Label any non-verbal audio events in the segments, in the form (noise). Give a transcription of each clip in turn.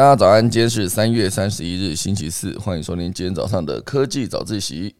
大家早安，今天是三月三十一日，星期四，欢迎收听今天早上的科技早自习。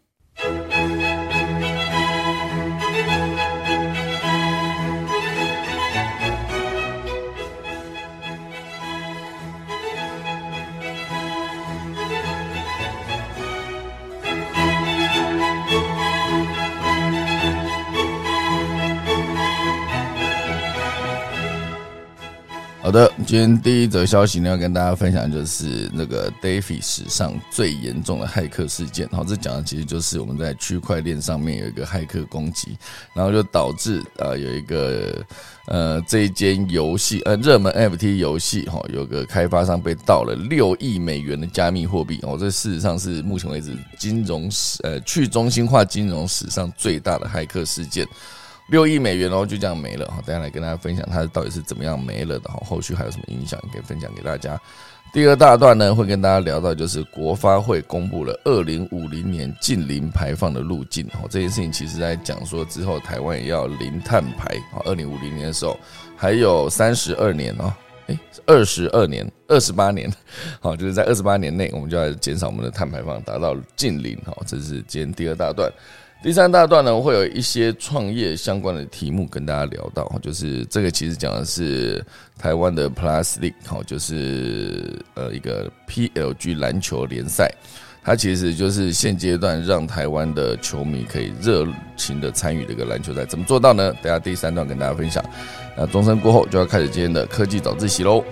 好的，今天第一则消息呢，要跟大家分享就是那个 Davi 史上最严重的骇客事件。好，这讲的其实就是我们在区块链上面有一个骇客攻击，然后就导致呃有一个呃这一间游戏呃热门 FT 游戏哈，有个开发商被盗了六亿美元的加密货币。哦，这事实上是目前为止金融史呃去中心化金融史上最大的骇客事件。六亿美元，然后就这样没了哈。等下来跟大家分享它到底是怎么样没了的哈。后续还有什么影响可以分享给大家？第二大段呢，会跟大家聊到就是国发会公布了二零五零年近零排放的路径哈。这件事情其实在讲说之后台湾也要零碳排啊。二零五零年的时候还有三十二年哦，诶，二十二年、二十八年，好，就是在二十八年内我们就要减少我们的碳排放，达到近零好。这是今天第二大段。第三大段呢，会有一些创业相关的题目跟大家聊到，就是这个其实讲的是台湾的 Plus League，好，就是呃一个 PLG 篮球联赛，它其实就是现阶段让台湾的球迷可以热情的参与这个篮球赛，怎么做到呢？等下第三段跟大家分享。那钟声过后就要开始今天的科技早自习喽。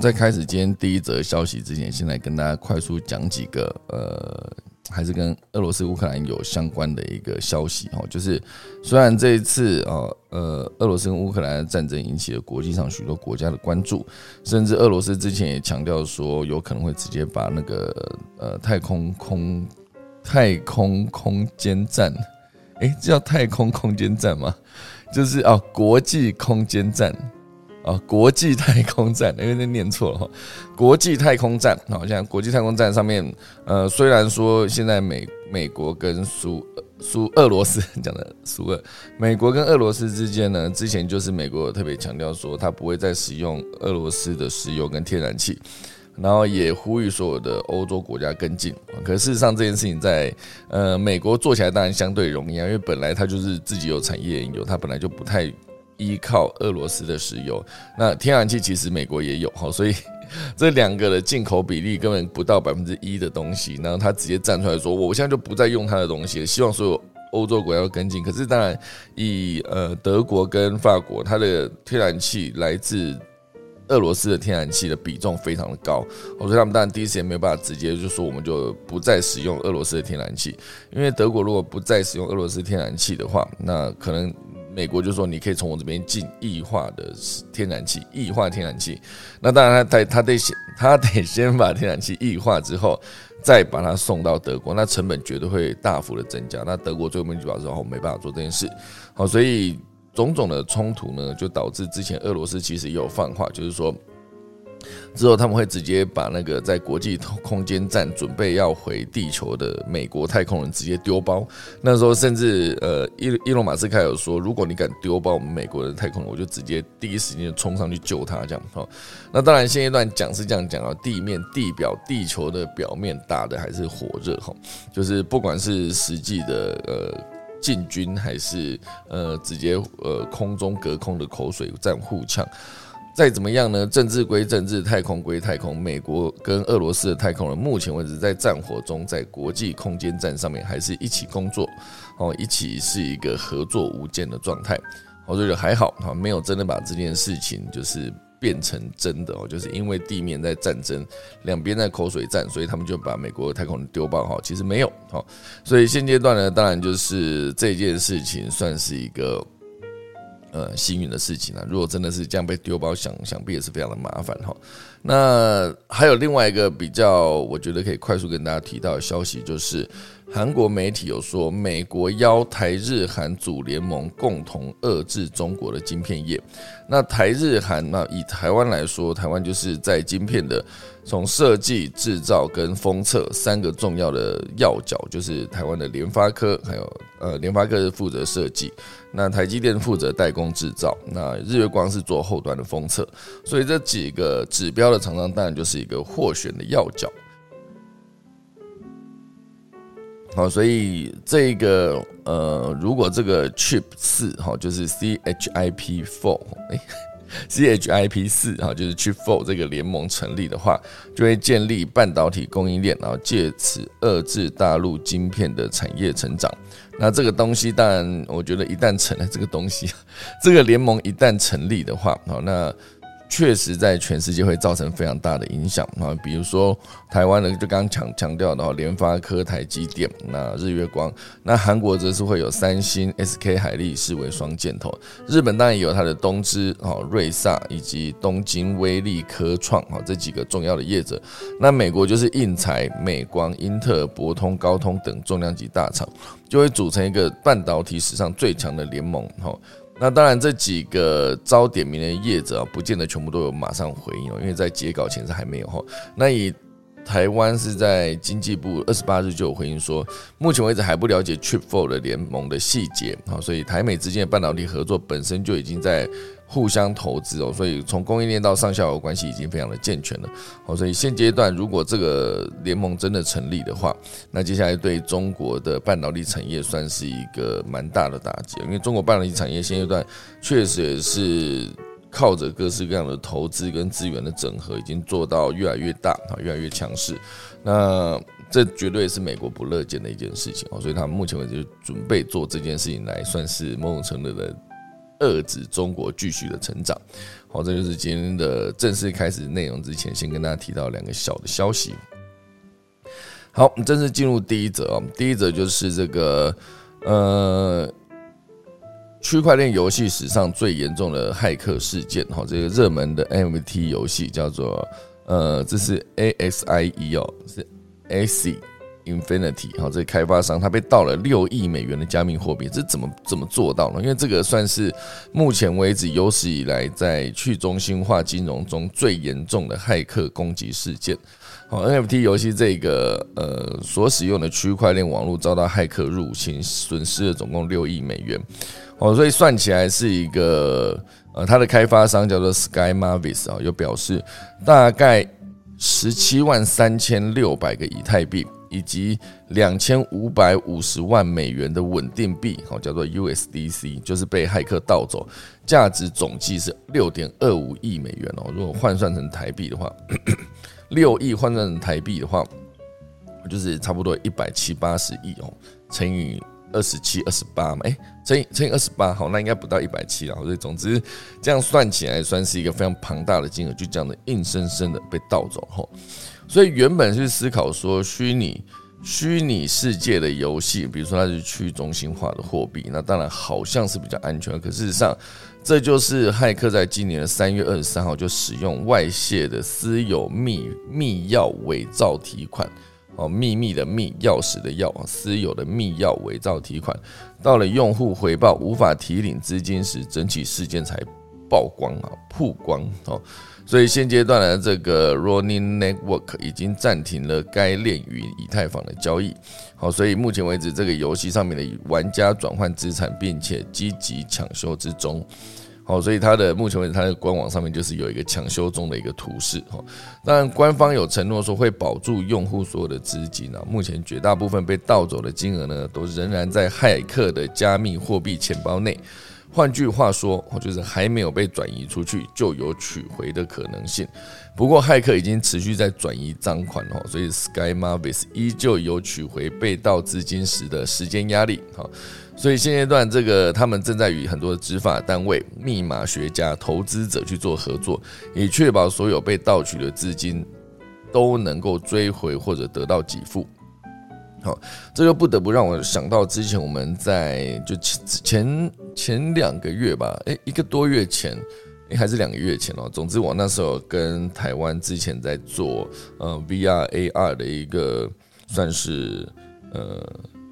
在开始今天第一则消息之前，先来跟大家快速讲几个呃，还是跟俄罗斯乌克兰有相关的一个消息哦。就是虽然这一次啊，呃，俄罗斯跟乌克兰的战争引起了国际上许多国家的关注，甚至俄罗斯之前也强调说，有可能会直接把那个呃太空空太空空间站，诶，这叫太空空间站吗？就是哦，国际空间站。啊，国际太空站，因为那念错了哈。国际太空站，好像国际太空站上面，呃，虽然说现在美美国跟苏苏俄罗斯讲的苏俄，美国跟俄罗斯之间呢，之前就是美国特别强调说，他不会再使用俄罗斯的石油跟天然气，然后也呼吁所有的欧洲国家跟进。可事实上，这件事情在呃美国做起来当然相对容易啊，因为本来他就是自己有产业有，他本来就不太。依靠俄罗斯的石油，那天然气其实美国也有哈，所以 (laughs) 这两个的进口比例根本不到百分之一的东西，然后他直接站出来说，我现在就不再用他的东西，希望所有欧洲国家要跟进。可是当然，以呃德国跟法国，它的天然气来自俄罗斯的天然气的比重非常的高，所以他们当然第一时间没有办法直接就说我们就不再使用俄罗斯的天然气，因为德国如果不再使用俄罗斯天然气的话，那可能。美国就说你可以从我这边进异化的天然气，异化天然气。那当然，他他他得先他得先把天然气异化之后，再把它送到德国，那成本绝对会大幅的增加。那德国最后面就表示后没办法做这件事。好，所以种种的冲突呢，就导致之前俄罗斯其实也有放话，就是说。之后他们会直接把那个在国际空间站准备要回地球的美国太空人直接丢包。那时候甚至呃，伊伊隆马斯克有说，如果你敢丢包我们美国的太空人，我就直接第一时间冲上去救他。这样哈。那当然现阶段讲是这样讲啊，地面地表地球的表面打的还是火热哈，就是不管是实际的呃进军，还是呃直接呃空中隔空的口水战互呛。再怎么样呢？政治归政治，太空归太空。美国跟俄罗斯的太空人，目前为止在战火中，在国际空间站上面还是一起工作，哦，一起是一个合作无间的状态。我觉得还好，哈，没有真的把这件事情就是变成真的哦，就是因为地面在战争，两边在口水战，所以他们就把美国的太空人丢爆，哈，其实没有，哈，所以现阶段呢，当然就是这件事情算是一个。呃，幸运的事情啊，如果真的是这样被丢包，想想必也是非常的麻烦哈。那还有另外一个比较，我觉得可以快速跟大家提到的消息，就是韩国媒体有说，美国邀台日韩组联盟，共同遏制中国的晶片业。那台日韩，那以台湾来说，台湾就是在晶片的从设计、制造跟封测三个重要的要角，就是台湾的联发科，还有呃联发科是负责设计，那台积电负责代工制造，那日月光是做后端的封测，所以这几个指标的厂商，当然就是一个获选的要角。好，所以这个呃，如果这个 Chip 四哈，就是 CHIP Four，，CHIP 四哈，就是去 for 这个联盟成立的话，就会建立半导体供应链，然后借此遏制大陆晶片的产业成长。那这个东西，当然，我觉得一旦成了 (laughs) 这个东西，这个联盟一旦成立的话，好，那。确实在全世界会造成非常大的影响啊，比如说台湾的就刚刚强强调的联发科、台积电，那日月光，那韩国则是会有三星、SK 海力视为双箭头，日本当然也有它的东芝、哦瑞萨以及东京威力科创啊这几个重要的业者，那美国就是印材、美光、英特尔、博通、高通等重量级大厂，就会组成一个半导体史上最强的联盟哈。那当然，这几个遭点名的业者啊，不见得全部都有马上回应哦，因为在截稿前是还没有哈。那以台湾是在经济部二十八日就有回应说，目前为止还不了解 Trip Four 的联盟的细节啊，所以台美之间的半导体合作本身就已经在。互相投资哦，所以从供应链到上下游关系已经非常的健全了。哦，所以现阶段如果这个联盟真的成立的话，那接下来对中国的半导体产业算是一个蛮大的打击，因为中国半导体产业现阶段确实也是靠着各式各样的投资跟资源的整合，已经做到越来越大啊，越来越强势。那这绝对是美国不乐见的一件事情哦，所以他们目前为止准备做这件事情来算是某种程度的。遏制中国继续的成长，好，这就是今天的正式开始内容之前，先跟大家提到两个小的消息。好，我们正式进入第一则啊，第一则就是这个呃，区块链游戏史上最严重的骇客事件，哈，这个热门的 NFT 游戏叫做呃，这是 ASIE 哦，是 AC。Infinity 哈，这开发商他被盗了六亿美元的加密货币，这怎么怎么做到呢？因为这个算是目前为止有史以来在去中心化金融中最严重的骇客攻击事件。好，NFT 游戏这个呃所使用的区块链网络遭到骇客入侵，损失了总共六亿美元。哦，所以算起来是一个呃，它的开发商叫做 Sky Mavis 啊，又表示大概十七万三千六百个以太币。以及两千五百五十万美元的稳定币，好叫做 USDC，就是被骇客盗走，价值总计是六点二五亿美元哦。如果换算成台币的话，(clears throat) 六亿换算成台币的话，就是差不多一百七八十亿哦，乘以二十七、二十八嘛，哎，乘以乘以二十八，好，那应该不到一百七啊。所以总之这样算起来，算是一个非常庞大的金额，就这样的硬生生的被盗走后。所以原本是思考说，虚拟虚拟世界的游戏，比如说它是去中心化的货币，那当然好像是比较安全。可事实上，这就是骇客在今年的三月二十三号就使用外泄的私有密密钥伪造提款，哦，秘密的密钥匙的钥，私有的密钥伪造提款，到了用户回报无法提领资金时，整起事件才曝光啊，曝光哦。所以现阶段的这个 Running Network 已经暂停了该链与以太坊的交易。好，所以目前为止，这个游戏上面的玩家转换资产，并且积极抢修之中。好，所以它的目前为止，它的官网上面就是有一个抢修中的一个图示。哈，当然官方有承诺说会保住用户所有的资金啊。目前绝大部分被盗走的金额呢，都仍然在骇客的加密货币钱包内。换句话说，就是还没有被转移出去，就有取回的可能性。不过，骇客已经持续在转移赃款哦，所以 Sky Mavis 依旧有取回被盗资金时的时间压力。哈，所以现阶段这个他们正在与很多的执法单位、密码学家、投资者去做合作，以确保所有被盗取的资金都能够追回或者得到给付。好，这就不得不让我想到之前我们在就前前前两个月吧，诶，一个多月前，诶，还是两个月前哦。总之，我那时候跟台湾之前在做呃 VR AR 的一个算是呃。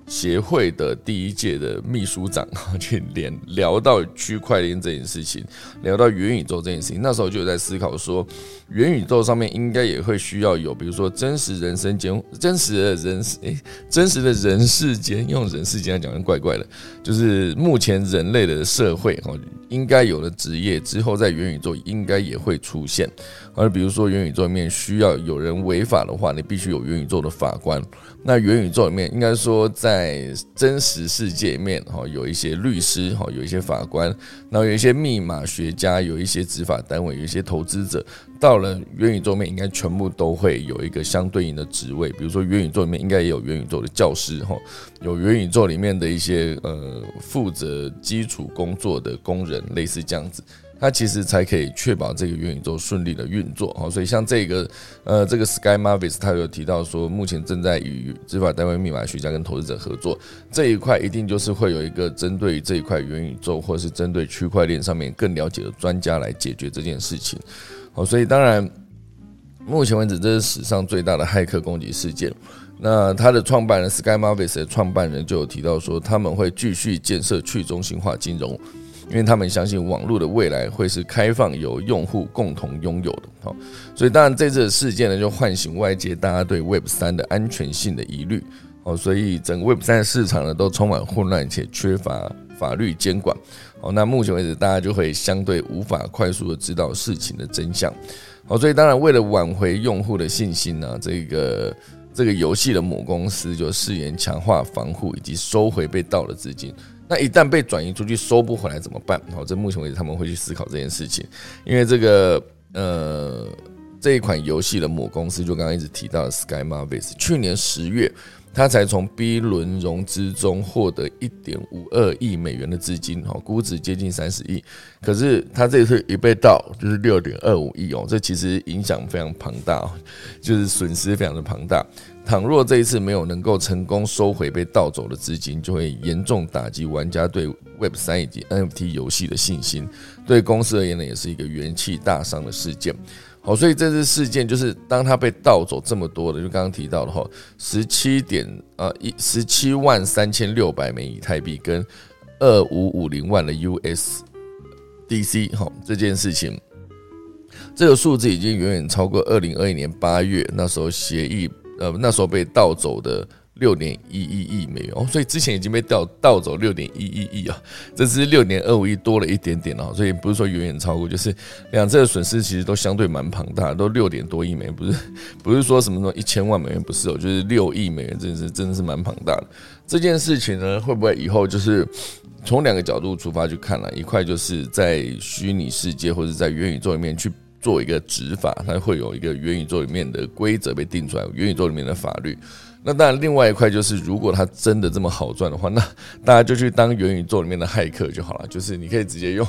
协会的第一届的秘书长 (laughs) 去连聊到区块链这件事情，聊到元宇宙这件事情，那时候就有在思考说，元宇宙上面应该也会需要有，比如说真实人生间、真实的人诶，真实的人世间，用人世间来讲怪怪的，就是目前人类的社会哦，应该有的职业之后在元宇宙应该也会出现，而比如说元宇宙里面需要有人违法的话，你必须有元宇宙的法官。那元宇宙里面应该说，在在真实世界里面，哈，有一些律师，哈，有一些法官，然后有一些密码学家，有一些执法单位，有一些投资者。到了元宇宙面，应该全部都会有一个相对应的职位。比如说，元宇宙里面应该也有元宇宙的教师，哈，有元宇宙里面的一些呃负责基础工作的工人，类似这样子。它其实才可以确保这个元宇宙顺利的运作好，所以像这个呃这个 Sky Mavis，他有提到说，目前正在与执法单位、密码学家跟投资者合作这一块，一定就是会有一个针对这一块元宇宙或是针对区块链上面更了解的专家来解决这件事情。好，所以当然目前为止这是史上最大的骇客攻击事件。那他的创办人 Sky Mavis 的创办人就有提到说，他们会继续建设去中心化金融。因为他们相信网络的未来会是开放，由用户共同拥有的。好，所以当然这次的事件呢，就唤醒外界大家对 Web 三的安全性的疑虑。哦，所以整个 Web 三的市场呢，都充满混乱且缺乏法律监管。哦，那目前为止，大家就会相对无法快速的知道事情的真相。好，所以当然为了挽回用户的信心呢，这个这个游戏的母公司就誓言强化防护以及收回被盗的资金。那一旦被转移出去收不回来怎么办？好，这目前为止他们会去思考这件事情，因为这个呃这一款游戏的母公司就刚刚一直提到的 Sky Marvis，去年十月。他才从 B 轮融资中获得一点五二亿美元的资金，哈，估值接近三十亿。可是他这次一被盗，就是六点二五亿哦，这其实影响非常庞大，就是损失非常的庞大。倘若这一次没有能够成功收回被盗走的资金，就会严重打击玩家对 Web 三以及 NFT 游戏的信心，对公司而言呢，也是一个元气大伤的事件。好，所以这次事件就是当他被盗走这么多的，就刚刚提到的哈，十七点啊一十七万三千六百枚以太币跟二五五零万的 USDC 哈，这件事情，这个数字已经远远超过二零二一年八月那时候协议呃那时候被盗走的。六点一一亿美元哦，所以之前已经被盗盗走六点一一亿啊，这是六点二五亿多了一点点哦，所以不是说远远超过，就是两次的损失其实都相对蛮庞大，都六点多亿美元，不是 (laughs) 不是说什么什么一千万美元，不是哦，就是六亿美元，真的是真的是蛮庞大的。这件事情呢，会不会以后就是从两个角度出发去看了，一块就是在虚拟世界或者在元宇宙里面去做一个执法，它会有一个元宇宙里面的规则被定出来，元宇宙里面的法律。那当然，另外一块就是，如果它真的这么好赚的话，那大家就去当元宇宙里面的骇客就好了。就是你可以直接用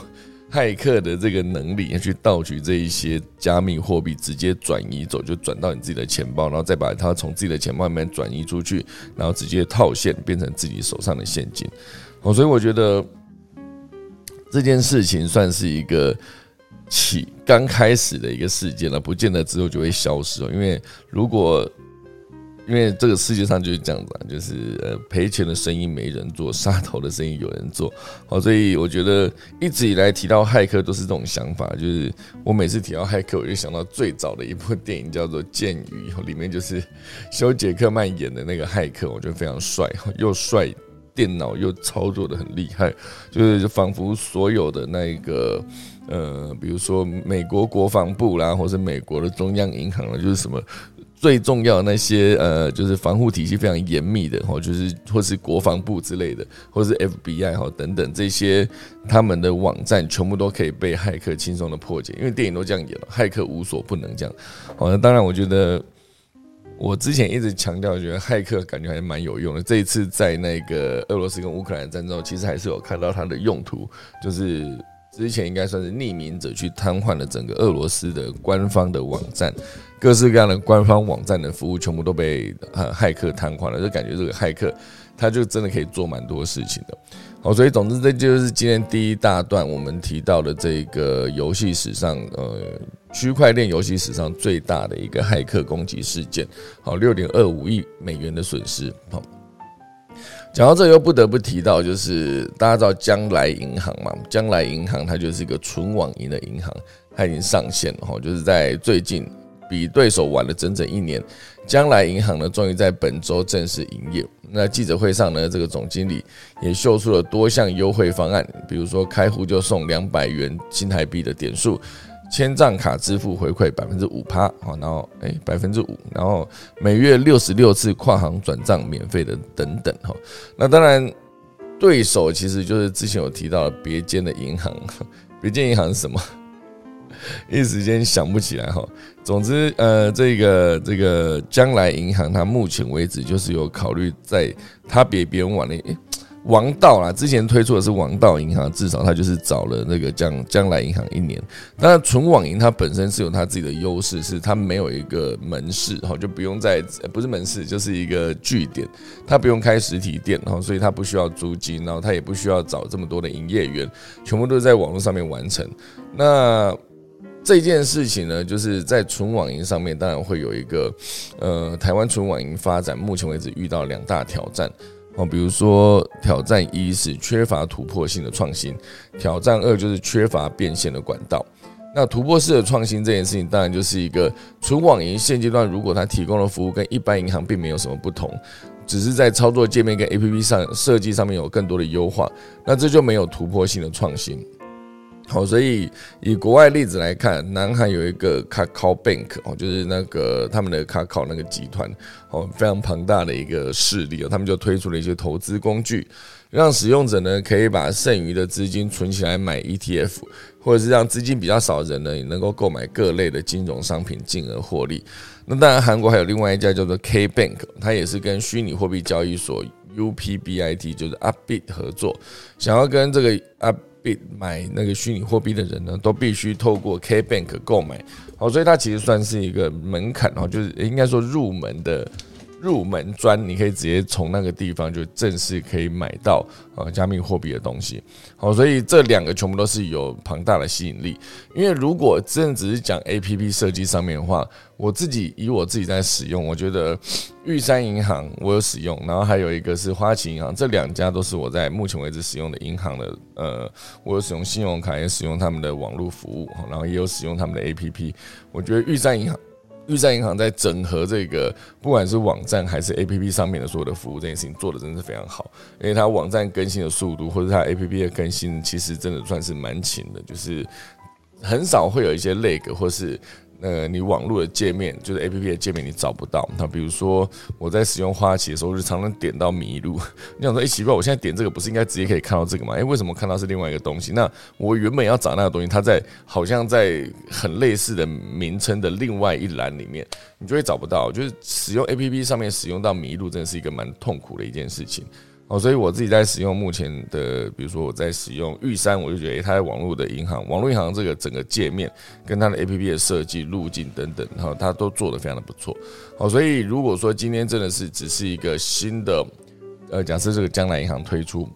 骇客的这个能力去盗取这一些加密货币，直接转移走，就转到你自己的钱包，然后再把它从自己的钱包里面转移出去，然后直接套现变成自己手上的现金。哦，所以我觉得这件事情算是一个起刚开始的一个事件了，不见得之后就会消失哦。因为如果因为这个世界上就是这样子啊，就是呃赔钱的生意没人做，杀头的生意有人做。好，所以我觉得一直以来提到骇客都是这种想法，就是我每次提到骇客，我就想到最早的一部电影叫做《剑鱼》，里面就是 (laughs) 休·杰克曼演的那个骇客，我觉得非常帅，又帅，电脑又操作的很厉害，就是仿佛所有的那个呃，比如说美国国防部啦，或是美国的中央银行啦，就是什么。最重要的那些呃，就是防护体系非常严密的哈，就是或是国防部之类的，或是 FBI 哈等等这些，他们的网站全部都可以被骇客轻松的破解，因为电影都这样演了，骇客无所不能这样。好，那当然，我觉得我之前一直强调，觉得骇客感觉还是蛮有用的。这一次在那个俄罗斯跟乌克兰战争，其实还是有看到它的用途，就是之前应该算是匿名者去瘫痪了整个俄罗斯的官方的网站。各式各样的官方网站的服务全部都被呃骇客瘫痪了，就感觉这个骇客他就真的可以做蛮多事情的。好，所以总之这就是今天第一大段我们提到的这个游戏史上呃区块链游戏史上最大的一个骇客攻击事件。好，六点二五亿美元的损失。好，讲到这又不得不提到，就是大家知道将来银行嘛，将来银行它就是一个纯网银的银行，它已经上线了哈，就是在最近比对手晚了整整一年，将来银行呢终于在本周正式营业。那记者会上呢，这个总经理也秀出了多项优惠方案，比如说开户就送两百元新台币的点数。千账卡支付回馈百分之五趴，好，然后哎百分之五，然后每月六十六次跨行转账免费的等等哈。那当然，对手其实就是之前有提到的别间的银行，(laughs) 别间银行是什么？(laughs) 一时间想不起来哈。总之，呃，这个这个将来银行，它目前为止就是有考虑在它比别人网内。王道啦，之前推出的是王道银行，至少它就是找了那个将将来银行一年。当然，纯网银它本身是有它自己的优势，是它没有一个门市，哈，就不用在不是门市，就是一个据点，它不用开实体店，哈，所以它不需要租金，然后它也不需要找这么多的营业员，全部都是在网络上面完成。那这件事情呢，就是在纯网银上面，当然会有一个，呃，台湾纯网银发展目前为止遇到两大挑战。哦，比如说挑战一是缺乏突破性的创新，挑战二就是缺乏变现的管道。那突破式的创新这件事情，当然就是一个纯网银现阶段如果它提供的服务跟一般银行并没有什么不同，只是在操作界面跟 APP 上设计上面有更多的优化，那这就没有突破性的创新。好，所以以国外例子来看，南韩有一个 Kakao Bank 哦，就是那个他们的 Kakao 那个集团哦，非常庞大的一个势力哦，他们就推出了一些投资工具，让使用者呢可以把剩余的资金存起来买 ETF，或者是让资金比较少的人呢也能够购买各类的金融商品进而获利。那当然，韩国还有另外一家叫做 K Bank，它也是跟虚拟货币交易所 UPBIT 就是 Upbit 合作，想要跟这个 Up 买那个虚拟货币的人呢，都必须透过 K Bank 购买，好，所以它其实算是一个门槛哦，就是应该说入门的。入门砖，你可以直接从那个地方就正式可以买到呃加密货币的东西。好，所以这两个全部都是有庞大的吸引力。因为如果真的只是讲 A P P 设计上面的话，我自己以我自己在使用，我觉得玉山银行我有使用，然后还有一个是花旗银行，这两家都是我在目前为止使用的银行的。呃，我有使用信用卡，也使用他们的网络服务，然后也有使用他们的 A P P。我觉得玉山银行。玉山银行在整合这个，不管是网站还是 A P P 上面的所有的服务，这件事情做的真的是非常好。因为它网站更新的速度，或者它 A P P 的更新，其实真的算是蛮勤的，就是很少会有一些 lag 或是。呃，你网络的界面就是 A P P 的界面，你找不到。那比如说我在使用花旗的时候，就常常点到迷路。(laughs) 你想说，哎，奇怪，我现在点这个不是应该直接可以看到这个吗？哎，为什么看到是另外一个东西？那我原本要找那个东西，它在好像在很类似的名称的另外一栏里面，你就会找不到。就是使用 A P P 上面使用到迷路，真的是一个蛮痛苦的一件事情。哦，所以我自己在使用目前的，比如说我在使用玉山，我就觉得它在网络的银行，网络银行这个整个界面跟它的 A P P 的设计路径等等，哈，它都做得非常的不错。好，所以如果说今天真的是只是一个新的，呃，假设这个将来银行推出，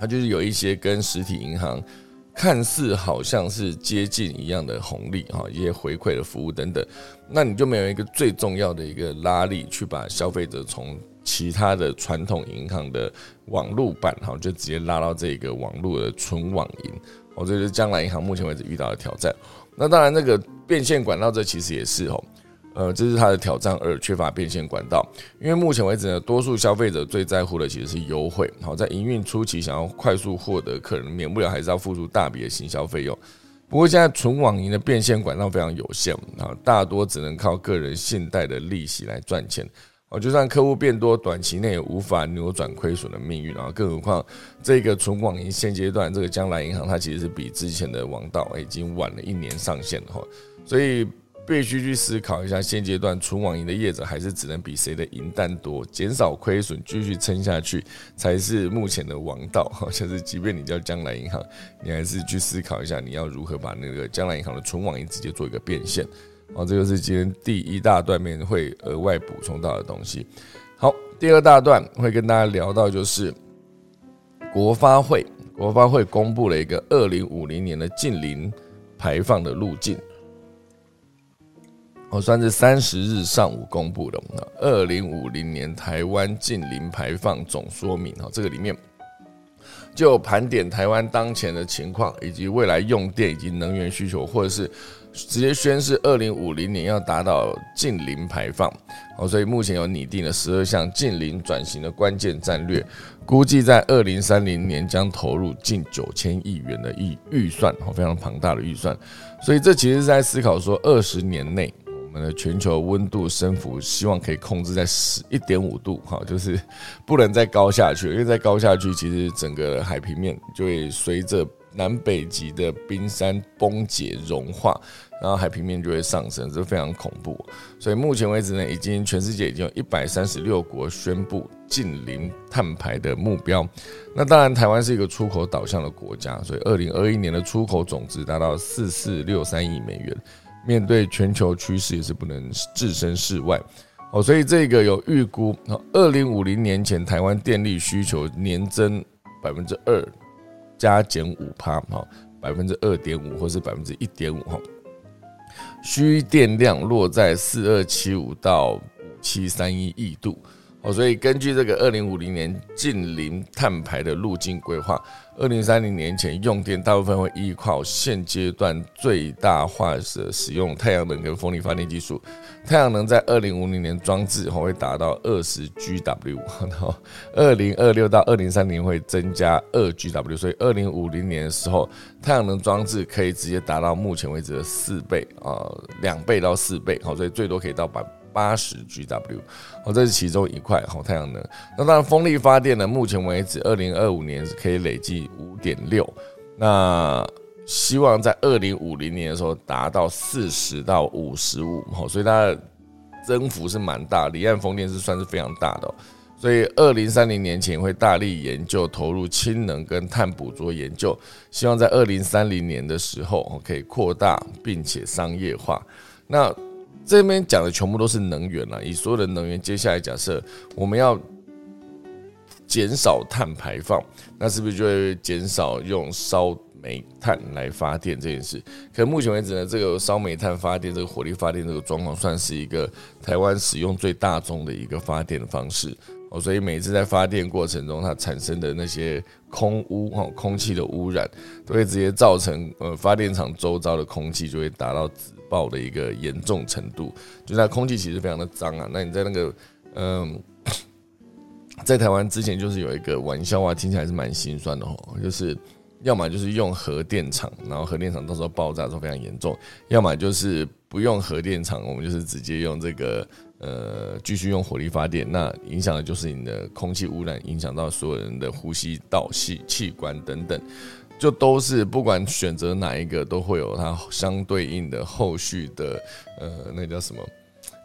它就是有一些跟实体银行看似好像是接近一样的红利，哈，一些回馈的服务等等，那你就没有一个最重要的一个拉力去把消费者从。其他的传统银行的网络版，哈，就直接拉到这个网络的纯网银，哦，这是将来银行目前为止遇到的挑战。那当然，那个变现管道，这其实也是哦，呃，这是它的挑战二，缺乏变现管道。因为目前为止呢，多数消费者最在乎的其实是优惠，好，在营运初期想要快速获得客人，免不了还是要付出大笔的行销费用。不过现在纯网银的变现管道非常有限，啊，大多只能靠个人信贷的利息来赚钱。哦，就算客户变多，短期内也无法扭转亏损的命运啊！更何况这个存网银现阶段，这个将来银行它其实是比之前的王道已经晚了一年上线了哈，所以必须去思考一下，现阶段存网银的业者还是只能比谁的银单多，减少亏损，继续撑下去才是目前的王道。(laughs) 就是即便你叫将来银行，你还是去思考一下，你要如何把那个将来银行的存网银直接做一个变现。哦，这个是今天第一大段面会额外补充到的东西。好，第二大段会跟大家聊到，就是国发会，国发会公布了一个二零五零年的近零排放的路径。我算是三十日上午公布的，二零五零年台湾近零排放总说明哈，这个里面就盘点台湾当前的情况，以及未来用电以及能源需求，或者是直接宣示二零五零年要达到近零排放哦，所以目前有拟定了十二项近零转型的关键战略，估计在二零三零年将投入近九千亿元的预预算哦，非常庞大的预算，所以这其实是在思考说二十年内我们。的全球温度升幅，希望可以控制在十一点五度，哈，就是不能再高下去，因为再高下去，其实整个海平面就会随着南北极的冰山崩解融化，然后海平面就会上升，这非常恐怖。所以目前为止呢，已经全世界已经有一百三十六国宣布近零碳排的目标。那当然，台湾是一个出口导向的国家，所以二零二一年的出口总值达到四四六三亿美元。面对全球趋势也是不能置身事外，哦，所以这个有预估，二零五零年前台湾电力需求年增百分之二加减五帕，哈，百分之二点五或是百分之一点五，哈，需电量落在四二七五到五七三一亿度。哦，所以根据这个二零五零年近零碳排的路径规划，二零三零年前用电大部分会依靠现阶段最大化的使用太阳能跟风力发电技术。太阳能在二零五零年装置后会达到二十 GW，然后二零二六到二零三零会增加二 GW，所以二零五零年的时候，太阳能装置可以直接达到目前为止的四倍啊，两倍到四倍，好，所以最多可以到百。八十 GW，哦，这是其中一块好太阳能。那当然，风力发电呢，目前为止，二零二五年是可以累计五点六。那希望在二零五零年的时候达到四十到五十五，哦，所以它的增幅是蛮大。离岸风电是算是非常大的，所以二零三零年前会大力研究投入氢能跟碳捕捉研究，希望在二零三零年的时候可以扩大并且商业化。那这边讲的全部都是能源了，以所有的能源，接下来假设我们要减少碳排放，那是不是就会减少用烧煤炭来发电这件事？可目前为止呢，这个烧煤炭发电、这个火力发电这个状况，算是一个台湾使用最大众的一个发电的方式哦。所以每次在发电过程中，它产生的那些空污哈，空气的污染，都会直接造成呃发电厂周遭的空气就会达到。爆的一个严重程度，就它空气其实非常的脏啊。那你在那个，嗯，在台湾之前就是有一个玩笑话，听起来是蛮心酸的哦，就是要么就是用核电厂，然后核电厂到时候爆炸的时候非常严重；要么就是不用核电厂，我们就是直接用这个呃继续用火力发电，那影响的就是你的空气污染，影响到所有人的呼吸道系器官等等。就都是不管选择哪一个，都会有它相对应的后续的呃，那叫什么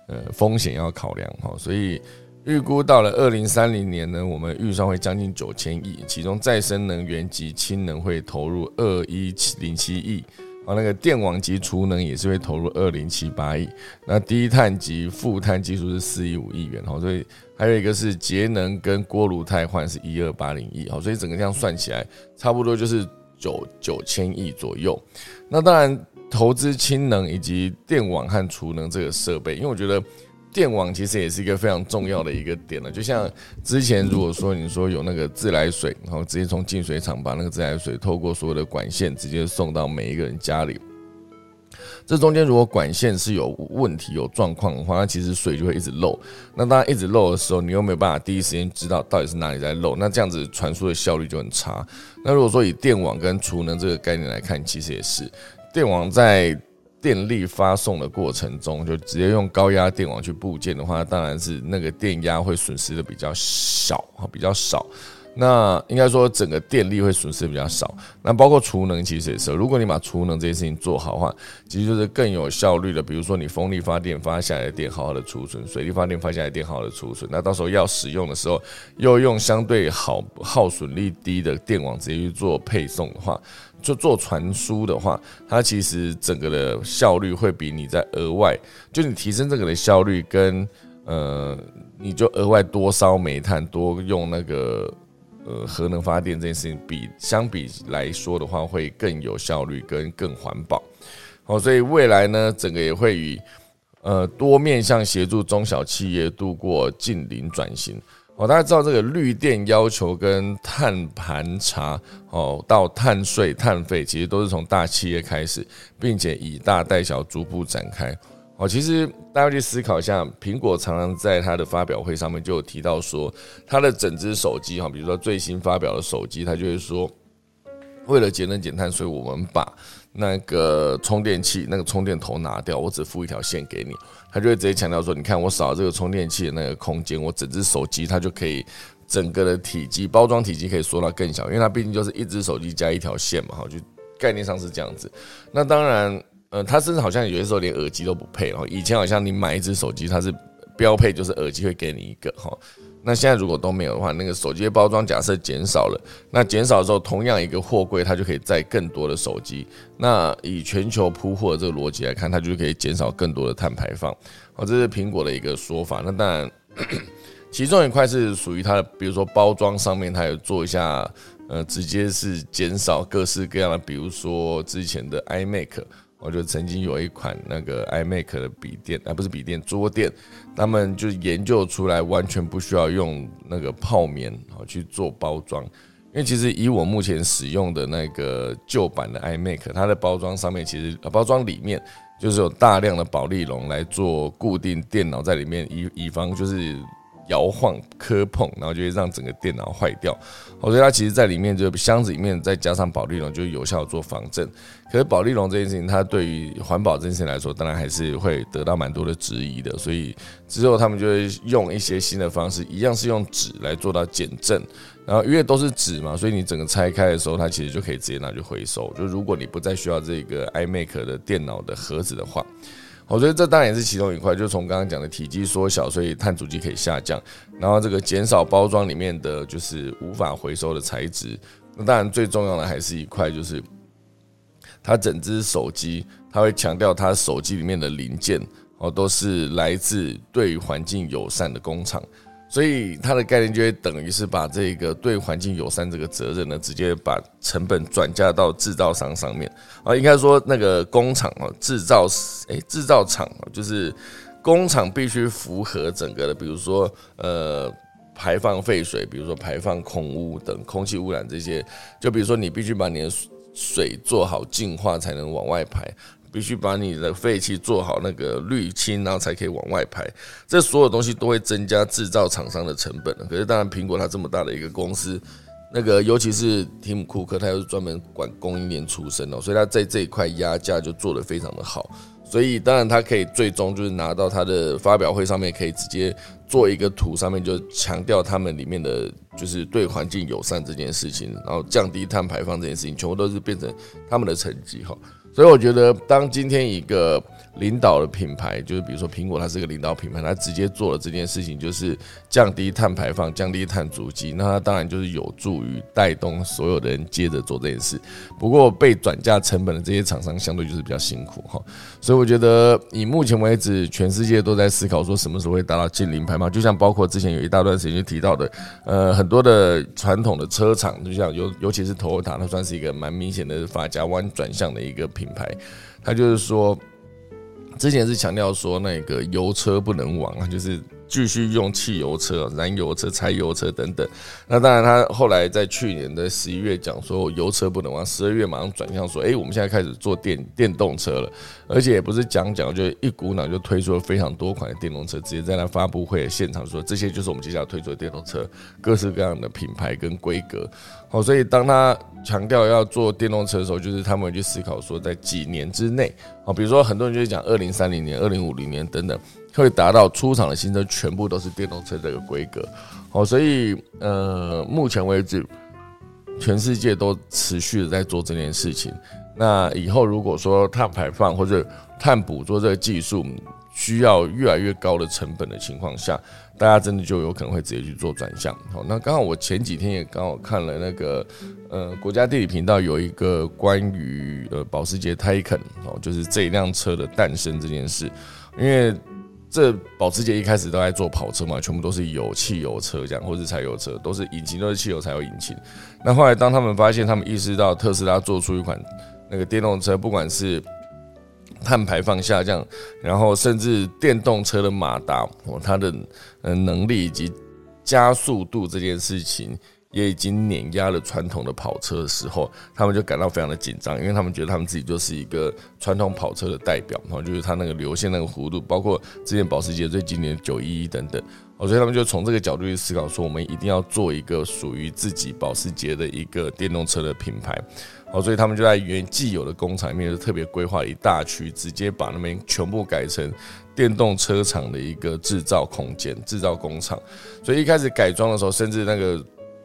呃风险要考量哈。所以预估到了二零三零年呢，我们预算会将近九千亿，其中再生能源及氢能会投入二一七零七亿，啊，那个电网及储能也是会投入二零七八亿。那低碳及负碳技术是四亿五亿元哈，所以还有一个是节能跟锅炉汰换是一二八零亿哈，所以整个这样算起来，差不多就是。九九千亿左右，那当然投资氢能以及电网和储能这个设备，因为我觉得电网其实也是一个非常重要的一个点了。就像之前如果说你说有那个自来水，然后直接从净水厂把那个自来水透过所有的管线直接送到每一个人家里。这中间如果管线是有问题、有状况的话，那其实水就会一直漏。那当然一直漏的时候，你又没有办法第一时间知道到底是哪里在漏，那这样子传输的效率就很差。那如果说以电网跟储能这个概念来看，其实也是电网在电力发送的过程中，就直接用高压电网去部件的话，当然是那个电压会损失的比较小比较少。那应该说整个电力会损失比较少，那包括储能其实也是。如果你把储能这些事情做好的话，其实就是更有效率的。比如说你风力发电发下来的电好好的储存，水力发电发下来的电好好的储存，那到时候要使用的时候，又用相对好耗损率低的电网直接去做配送的话，就做传输的话，它其实整个的效率会比你在额外，就你提升这个的效率跟呃，你就额外多烧煤炭，多用那个。呃，核能发电这件事情比相比来说的话，会更有效率跟更环保。好，所以未来呢，整个也会以呃多面向协助中小企业度过近零转型。哦，大家知道这个绿电要求跟碳盘查哦，到碳税、碳费，其实都是从大企业开始，并且以大带小逐步展开。哦，其实大家去思考一下，苹果常常在它的发表会上面就有提到说，它的整只手机哈，比如说最新发表的手机，它就会说，为了节能减碳，所以我们把那个充电器那个充电头拿掉，我只付一条线给你。他就会直接强调说，你看我少了这个充电器的那个空间，我整只手机它就可以整个的体积包装体积可以缩到更小，因为它毕竟就是一只手机加一条线嘛，哈，就概念上是这样子。那当然。呃，他甚至好像有些时候连耳机都不配哦。以前好像你买一只手机，它是标配就是耳机会给你一个哈。那现在如果都没有的话，那个手机的包装假设减少了，那减少之后，同样一个货柜它就可以载更多的手机。那以全球铺货的这个逻辑来看，它就可以减少更多的碳排放。哦，这是苹果的一个说法。那当然，(coughs) 其中一块是属于它的，比如说包装上面，它有做一下，呃，直接是减少各式各样的，比如说之前的 iMac。我就曾经有一款那个 iMac 的笔电，啊，不是笔电，桌垫，他们就研究出来完全不需要用那个泡棉啊去做包装，因为其实以我目前使用的那个旧版的 iMac，它的包装上面其实包装里面就是有大量的保利龙来做固定电脑在里面，以以防就是。摇晃、磕碰，然后就会让整个电脑坏掉。所以它其实在里面就箱子里面再加上保利龙，就有效做防震。可是保利龙这件事情，它对于环保这件事情来说，当然还是会得到蛮多的质疑的。所以之后他们就会用一些新的方式，一样是用纸来做到减震。然后因为都是纸嘛，所以你整个拆开的时候，它其实就可以直接拿去回收。就如果你不再需要这个 iMac 的电脑的盒子的话。我觉得这当然也是其中一块，就从刚刚讲的体积缩小，所以碳足迹可以下降，然后这个减少包装里面的就是无法回收的材质。那当然最重要的还是一块，就是它整只手机，它会强调它手机里面的零件哦都是来自对环境友善的工厂。所以它的概念就会等于是把这个对环境友善这个责任呢，直接把成本转嫁到制造商上面啊，应该说那个工厂哦，制造诶，制造厂就是工厂必须符合整个的，比如说呃排放废水，比如说排放空污等空气污染这些，就比如说你必须把你的水做好净化才能往外排。必须把你的废气做好那个滤清，然后才可以往外排。这所有东西都会增加制造厂商的成本可是当然，苹果它这么大的一个公司，那个尤其是提姆库克，他又是专门管供应链出身的，所以他在这一块压价就做得非常的好。所以当然，他可以最终就是拿到他的发表会上面，可以直接做一个图，上面就强调他们里面的就是对环境友善这件事情，然后降低碳排放这件事情，全部都是变成他们的成绩哈。所以我觉得，当今天一个领导的品牌，就是比如说苹果，它是个领导品牌，它直接做了这件事情，就是降低碳排放、降低碳足迹，那它当然就是有助于带动所有的人接着做这件事。不过被转嫁成本的这些厂商，相对就是比较辛苦哈。所以我觉得，以目前为止，全世界都在思考说什么时候会达到近零排放，就像包括之前有一大段时间就提到的，呃，很多的传统的车厂，就像尤尤其是 Toyota，它算是一个蛮明显的发夹弯转向的一个。品牌，他就是说，之前是强调说那个油车不能亡啊，就是。继续用汽油车、燃油车、柴油车等等。那当然，他后来在去年的十一月讲说油车不能玩，十二月马上转向说，哎，我们现在开始做电电动车了，而且也不是讲讲，就一股脑就推出了非常多款的电动车，直接在那发布会现场说，这些就是我们接下来推出的电动车，各式各样的品牌跟规格。好，所以当他强调要做电动车的时候，就是他们去思考说，在几年之内，啊，比如说很多人就是讲二零三零年、二零五零年等等。会达到出厂的新车全部都是电动车这个规格，好，所以呃，目前为止，全世界都持续的在做这件事情。那以后如果说碳排放或者碳捕捉这个技术需要越来越高的成本的情况下，大家真的就有可能会直接去做转向。好，那刚好我前几天也刚好看了那个呃国家地理频道有一个关于呃保时捷 Taycan 哦，就是这一辆车的诞生这件事，因为。这保时捷一开始都在做跑车嘛，全部都是有汽油车这样，或是柴油车，都是引擎都是汽油柴油引擎。那后来当他们发现，他们意识到特斯拉做出一款那个电动车，不管是碳排放下降，然后甚至电动车的马达，它的呃能力以及加速度这件事情。也已经碾压了传统的跑车的时候，他们就感到非常的紧张，因为他们觉得他们自己就是一个传统跑车的代表，然后就是他那个流线那个弧度，包括之前保时捷最经典的九一一等等，哦所以他们就从这个角度去思考，说我们一定要做一个属于自己保时捷的一个电动车的品牌，哦，所以他们就在原既有的工厂里面就特别规划一大区，直接把那边全部改成电动车厂的一个制造空间、制造工厂，所以一开始改装的时候，甚至那个。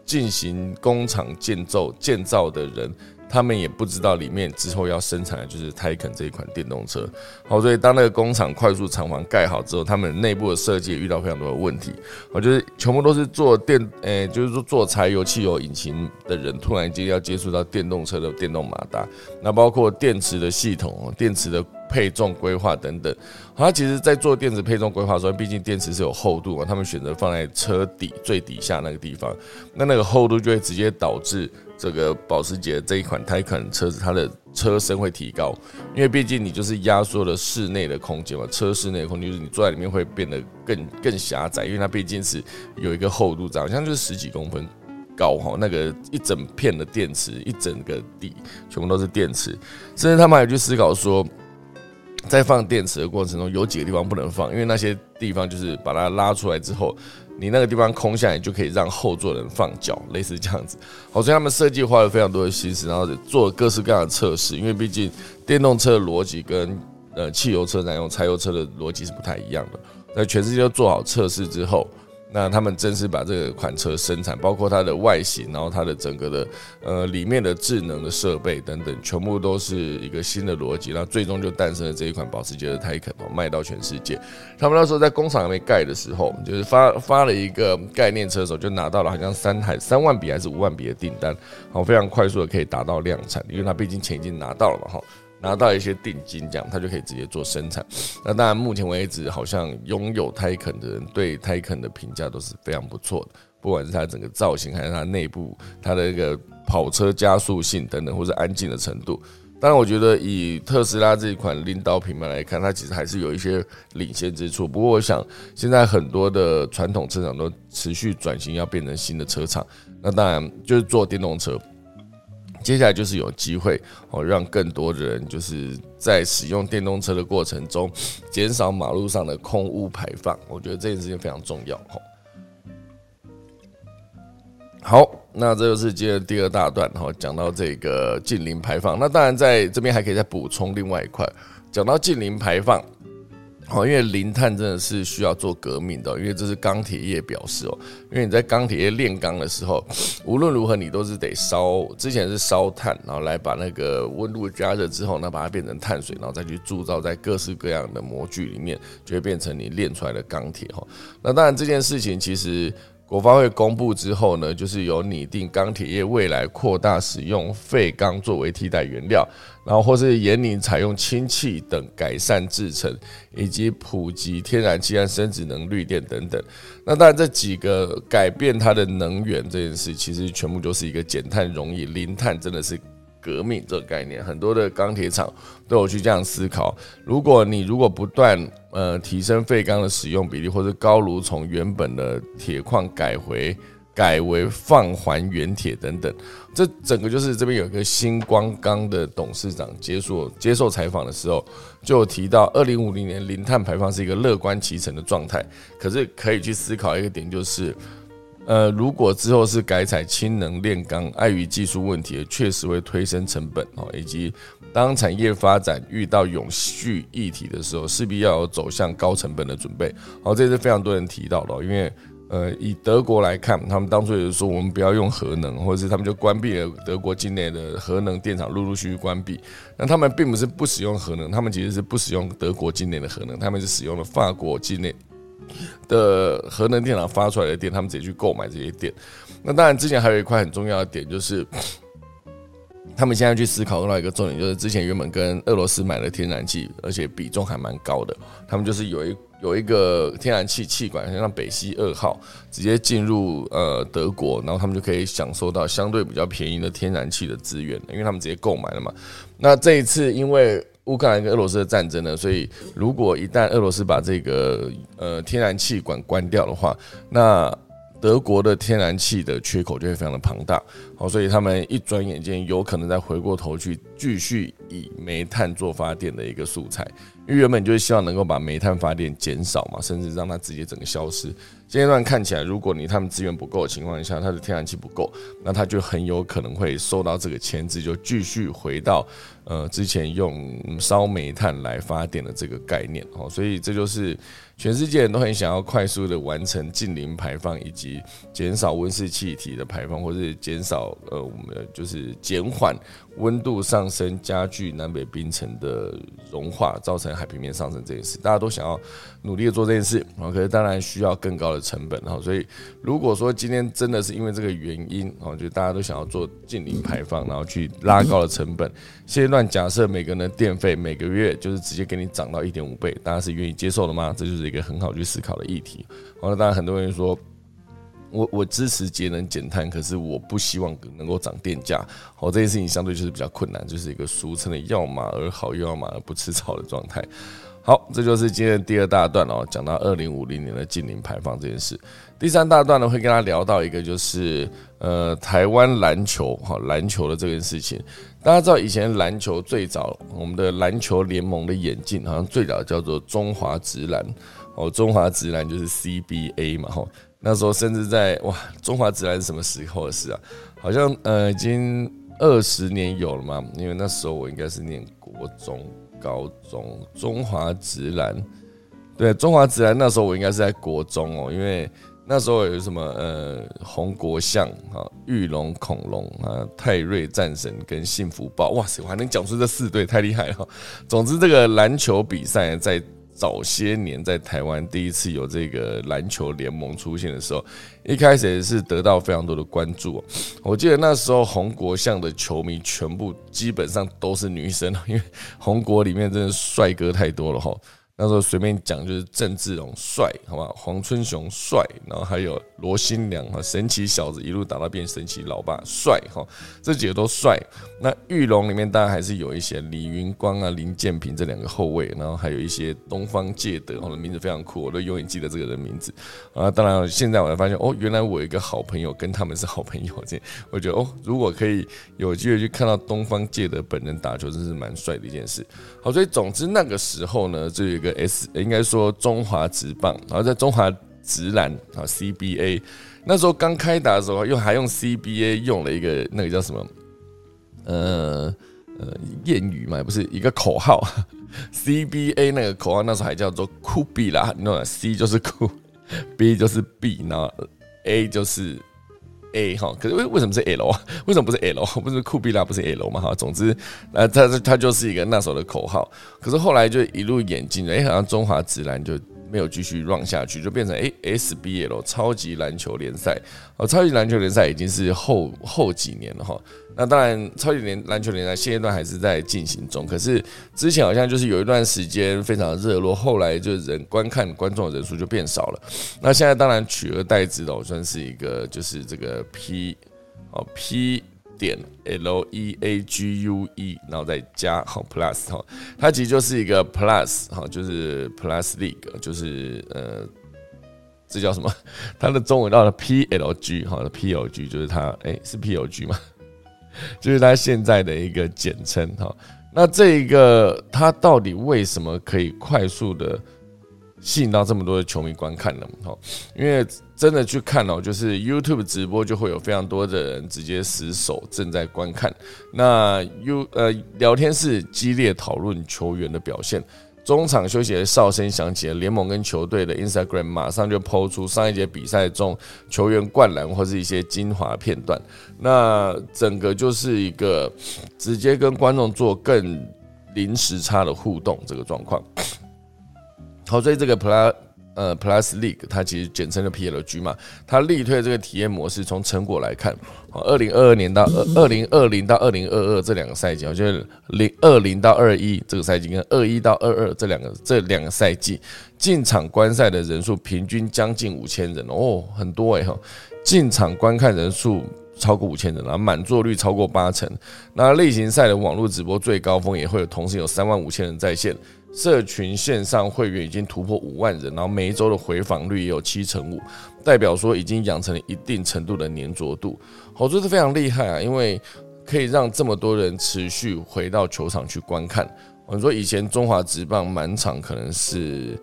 进行工厂建造建造的人，他们也不知道里面之后要生产的就是泰肯这一款电动车。好，所以当那个工厂快速厂房盖好之后，他们内部的设计遇到非常多的问题。我觉得全部都是做电，诶，就是说做柴油汽油引擎的人，突然间要接触到电动车的电动马达，那包括电池的系统，电池的。配重规划等等，它其实，在做电池配重规划的时候，毕竟电池是有厚度嘛，他们选择放在车底最底下那个地方，那那个厚度就会直接导致这个保时捷这一款 Taycan 车子它的车身会提高，因为毕竟你就是压缩了室内的空间嘛，车室内的空间就是你坐在里面会变得更更狭窄，因为它毕竟是有一个厚度，好像就是十几公分高哈，那个一整片的电池，一整个底全部都是电池，甚至他们还去思考说。在放电池的过程中，有几个地方不能放，因为那些地方就是把它拉出来之后，你那个地方空下来，就可以让后座人放脚，类似这样子。好，所以他们设计花了非常多的心思，然后做各式各样的测试，因为毕竟电动车的逻辑跟呃汽油车、燃油柴油车的逻辑是不太一样的。在全世界都做好测试之后。那他们正式把这个款车生产，包括它的外形，然后它的整个的呃里面的智能的设备等等，全部都是一个新的逻辑，那最终就诞生了这一款保时捷的 Taycan，卖到全世界。他们那时候在工厂还没盖的时候，就是发发了一个概念车的时候，就拿到了好像三台三万笔还是五万笔的订单，好，非常快速的可以达到量产，因为它毕竟钱已经拿到了嘛，哈。拿到一些定金，这样他就可以直接做生产。那当然，目前为止，好像拥有泰肯的人对泰肯的评价都是非常不错的，不管是它整个造型，还是它内部它的一个跑车加速性等等，或者安静的程度。当然，我觉得以特斯拉这一款领导品牌来看，它其实还是有一些领先之处。不过，我想现在很多的传统车厂都持续转型，要变成新的车厂。那当然就是做电动车。接下来就是有机会哦，让更多的人就是在使用电动车的过程中，减少马路上的空污排放。我觉得这件事情非常重要。哈，好，那这就是今天第二大段哈，讲到这个近零排放。那当然在这边还可以再补充另外一块，讲到近零排放。哦，因为零碳真的是需要做革命的，因为这是钢铁业表示哦。因为你在钢铁业炼钢的时候，无论如何你都是得烧，之前是烧碳，然后来把那个温度加热之后，呢把它变成碳水，然后再去铸造在各式各样的模具里面，就会变成你炼出来的钢铁哈。那当然这件事情其实。国发会公布之后呢，就是有拟定钢铁业未来扩大使用废钢作为替代原料，然后或是严拟采用氢气等改善制成，以及普及天然气和生殖能绿电等等。那当然这几个改变它的能源这件事，其实全部都是一个减碳容易、零碳真的是。革命这个概念，很多的钢铁厂都有去这样思考。如果你如果不断呃提升废钢的使用比例，或者高炉从原本的铁矿改回改为放还原铁等等，这整个就是这边有一个星光钢的董事长接受接受采访的时候，就提到二零五零年零碳排放是一个乐观其成的状态。可是可以去思考一个点，就是。呃，如果之后是改采氢能炼钢，碍于技术问题，确实会推升成本哦。以及当产业发展遇到永续议题的时候，势必要有走向高成本的准备。好，这是非常多人提到的。因为呃，以德国来看，他们当初也是说我们不要用核能，或者是他们就关闭了德国境内的核能电厂，陆陆续续关闭。那他们并不是不使用核能，他们其实是不使用德国境内的核能，他们是使用了法国境内。的核能电厂发出来的电，他们直接去购买这些电。那当然，之前还有一块很重要的点，就是 (sniffs) 他们现在去思考另外一个重点，就是之前原本跟俄罗斯买的天然气，而且比重还蛮高的。他们就是有一有一个天然气气管，像北溪二号，直接进入呃德国，然后他们就可以享受到相对比较便宜的天然气的资源，因为他们直接购买了嘛。那这一次因为乌克兰跟俄罗斯的战争呢，所以如果一旦俄罗斯把这个呃天然气管关掉的话，那德国的天然气的缺口就会非常的庞大，好，所以他们一转眼间有可能再回过头去继续以煤炭做发电的一个素材，因为原本就是希望能够把煤炭发电减少嘛，甚至让它直接整个消失。现阶段看起来，如果你他们资源不够的情况下，它的天然气不够，那它就很有可能会受到这个牵制，就继续回到呃之前用烧煤炭来发电的这个概念哦，所以这就是全世界人都很想要快速的完成近零排放，以及减少温室气体的排放，或是减少呃我们就是减缓温度上升，加剧南北冰层的融化，造成海平面上升这件事，大家都想要努力的做这件事啊，可是当然需要更高的。成本哈，所以如果说今天真的是因为这个原因哦，就大家都想要做近零排放，然后去拉高了成本。现阶段假设每个人的电费每个月就是直接给你涨到一点五倍，大家是愿意接受的吗？这就是一个很好去思考的议题。好了，当然很多人说，我我支持节能减碳，可是我不希望能够涨电价。好，这件事情相对就是比较困难，就是一个俗称的要马儿好，又要马儿不吃草的状态。好，这就是今天的第二大段哦，讲到二零五零年的近零排放这件事。第三大段呢，会跟他聊到一个就是呃台湾篮球哈篮球的这件事情。大家知道以前篮球最早我们的篮球联盟的演进，好像最早叫做中华职篮哦，中华职篮就是 CBA 嘛哈。那时候甚至在哇，中华职篮是什么时候的事啊？好像呃已经二十年有了嘛，因为那时候我应该是念国中。高中中华直男，对中华直男那时候我应该是在国中哦，因为那时候有什么呃红国象啊、玉龙恐龙啊、泰瑞战神跟幸福豹，哇塞，我还能讲出这四队，太厉害了。总之，这个篮球比赛在。早些年在台湾第一次有这个篮球联盟出现的时候，一开始也是得到非常多的关注。我记得那时候红国象的球迷全部基本上都是女生，因为红国里面真的帅哥太多了哈。那时候随便讲就是郑志龙帅，好吧？黄春雄帅，然后还有罗新良哈，神奇小子一路打到变神奇老爸帅哈，这几个都帅。那玉龙里面当然还是有一些李云光啊、林建平这两个后卫，然后还有一些东方介德，我的名字非常酷，我都永远记得这个人名字啊。当然现在我才发现哦，原来我一个好朋友跟他们是好朋友，这我觉得哦，如果可以有机会去看到东方介德本人打球，真是蛮帅的一件事。好，所以总之那个时候呢，就有一个。S 应该说中华职棒，然后在中华直篮啊 CBA，那时候刚开打的时候，又还用 CBA 用了一个那个叫什么呃呃谚语嘛，不是一个口号 (laughs) CBA 那个口号那时候还叫做酷比啦，那 C 就是酷，(laughs) B 就是 B，然后 A 就是。A 哈，可是为为什么是 L 啊？(laughs) 为什么不是 L？不是酷比啦不是 L 嘛？哈，总之，呃，它它就是一个那时候的口号。可是后来就一路演进了，哎，好像中华直篮就。没有继续 run 下去，就变成诶 SBL 超级篮球联赛哦，超级篮球联赛已经是后后几年了哈。那当然，超级联篮球联赛现阶段还是在进行中，可是之前好像就是有一段时间非常热络，后来就人观看观众的人数就变少了。那现在当然取而代之的，我算是一个就是这个 P 哦 P。点 L E A G U E，然后再加好 Plus 哈，它其实就是一个 Plus 哈，就是 Plus League，就是呃，这叫什么？它的中文叫 P L G 哈，P L G 就是它，哎，是 P L G 吗？(laughs) 就是它现在的一个简称哈。那这一个它到底为什么可以快速的？吸引到这么多的球迷观看了，哈，因为真的去看哦，就是 YouTube 直播就会有非常多的人直接死守正在观看。那 U 呃聊天室激烈讨论球员的表现，中场休息的哨声响起，联盟跟球队的 Instagram 马上就抛出上一节比赛中球员灌篮或是一些精华片段。那整个就是一个直接跟观众做更零时差的互动这个状况。好，所以这个 Plus 呃 Plus League 它其实简称的 PLG 嘛，它力推这个体验模式，从成果来看，好，二零二二年到二二零二零到二零二二这两个赛季，我觉得零二零到二一这个赛季跟二一到二二这两个这两个赛季进场观赛的人数平均将近五千人哦，很多哎哈，进场观看人数。超过五千人，然后满座率超过八成。那例行赛的网络直播最高峰也会有同时有三万五千人在线，社群线上会员已经突破五万人，然后每一周的回访率也有七成五，代表说已经养成了一定程度的粘着度。好，这是非常厉害啊，因为可以让这么多人持续回到球场去观看。我说以前中华职棒满场可能是。